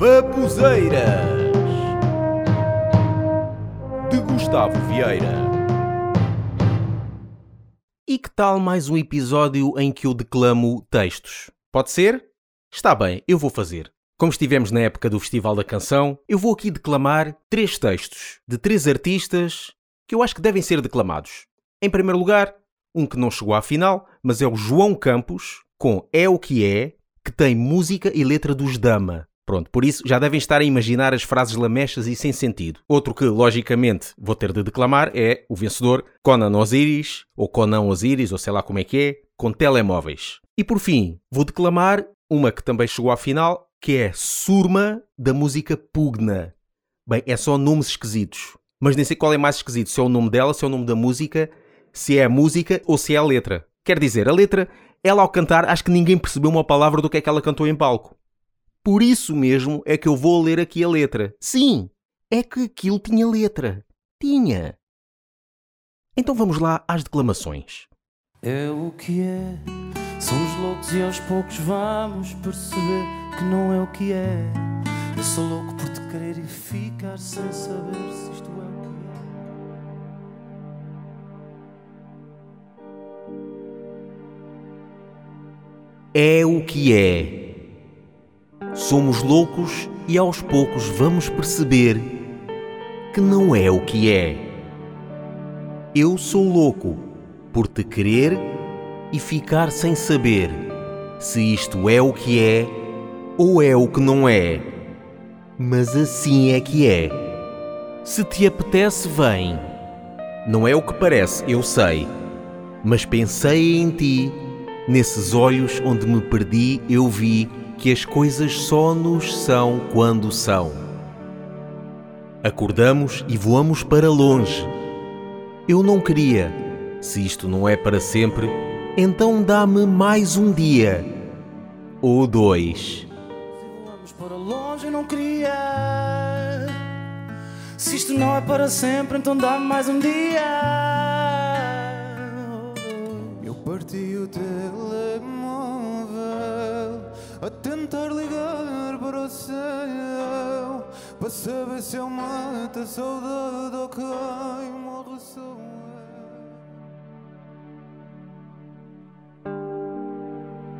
Babuzeiras de Gustavo Vieira. E que tal mais um episódio em que eu declamo textos? Pode ser? Está bem, eu vou fazer. Como estivemos na época do Festival da Canção, eu vou aqui declamar três textos de três artistas que eu acho que devem ser declamados. Em primeiro lugar, um que não chegou à final, mas é o João Campos, com É o que é, que tem música e letra dos Dama. Pronto, por isso já devem estar a imaginar as frases lamechas e sem sentido. Outro que, logicamente, vou ter de declamar é o vencedor Conan Osiris, ou Conan Osiris, ou sei lá como é que é, com telemóveis. E por fim, vou declamar uma que também chegou à final, que é Surma, da música Pugna. Bem, é só nomes esquisitos. Mas nem sei qual é mais esquisito, se é o nome dela, se é o nome da música, se é a música ou se é a letra. Quer dizer, a letra, ela ao cantar, acho que ninguém percebeu uma palavra do que é que ela cantou em palco. Por isso mesmo é que eu vou ler aqui a letra. Sim, é que aquilo tinha letra. Tinha. Então vamos lá às declamações. É o que é, somos loucos e aos poucos vamos perceber que não é o que é. Eu sou louco por te querer e ficar sem saber se isto é o que É o que é. Somos loucos e aos poucos vamos perceber que não é o que é. Eu sou louco por te querer e ficar sem saber se isto é o que é ou é o que não é. Mas assim é que é. Se te apetece, vem. Não é o que parece, eu sei. Mas pensei em ti, nesses olhos onde me perdi, eu vi que as coisas só nos são quando são. Acordamos e voamos para longe. Eu não queria. Se isto não é para sempre, então dá-me mais um dia. Ou dois. Vamos para longe, eu não queria. Se isto não é para sempre, então dá-me mais um dia. Eu parti o telemóvel a tentar ligar para o céu para saber se eu mato a saudade ou quem morre sou eu.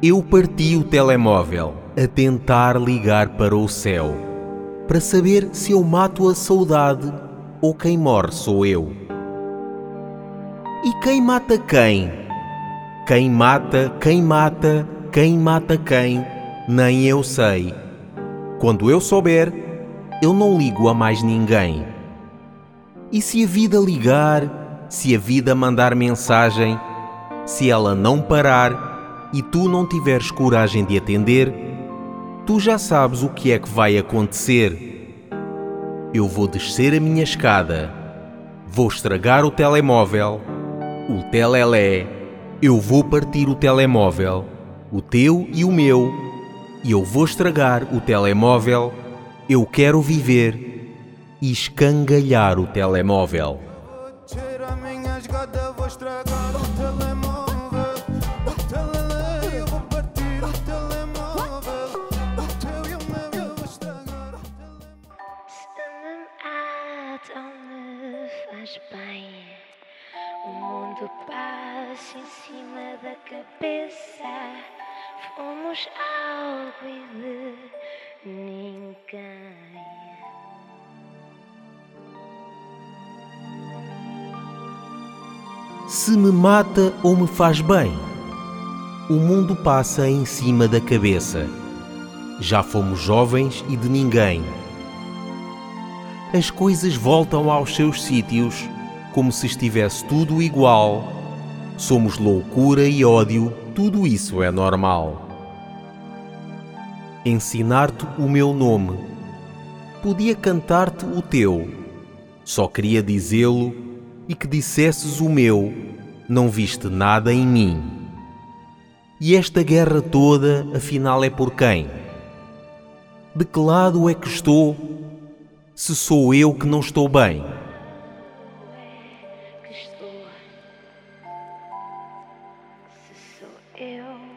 Eu parti o telemóvel a tentar ligar para o céu para saber se eu mato a saudade ou quem morre sou eu. E quem mata quem? Quem mata, quem mata, quem mata quem? Nem eu sei. Quando eu souber, eu não ligo a mais ninguém. E se a vida ligar, se a vida mandar mensagem, se ela não parar e tu não tiveres coragem de atender, tu já sabes o que é que vai acontecer. Eu vou descer a minha escada, vou estragar o telemóvel, o telelé, eu vou partir o telemóvel, o teu e o meu, eu vou estragar o telemóvel. Eu quero viver e escangalhar o telemóvel. O mundo passa em cima da cabeça. Fomos algo e de ninguém. Se me mata ou me faz bem, o mundo passa em cima da cabeça. Já fomos jovens e de ninguém. As coisas voltam aos seus sítios como se estivesse tudo igual. Somos loucura e ódio, tudo isso é normal. Ensinar-te o meu nome. Podia cantar-te o teu. Só queria dizê-lo e que dissesses o meu. Não viste nada em mim. E esta guerra toda, afinal, é por quem? De que lado é que estou? Se sou eu que não estou bem? ill.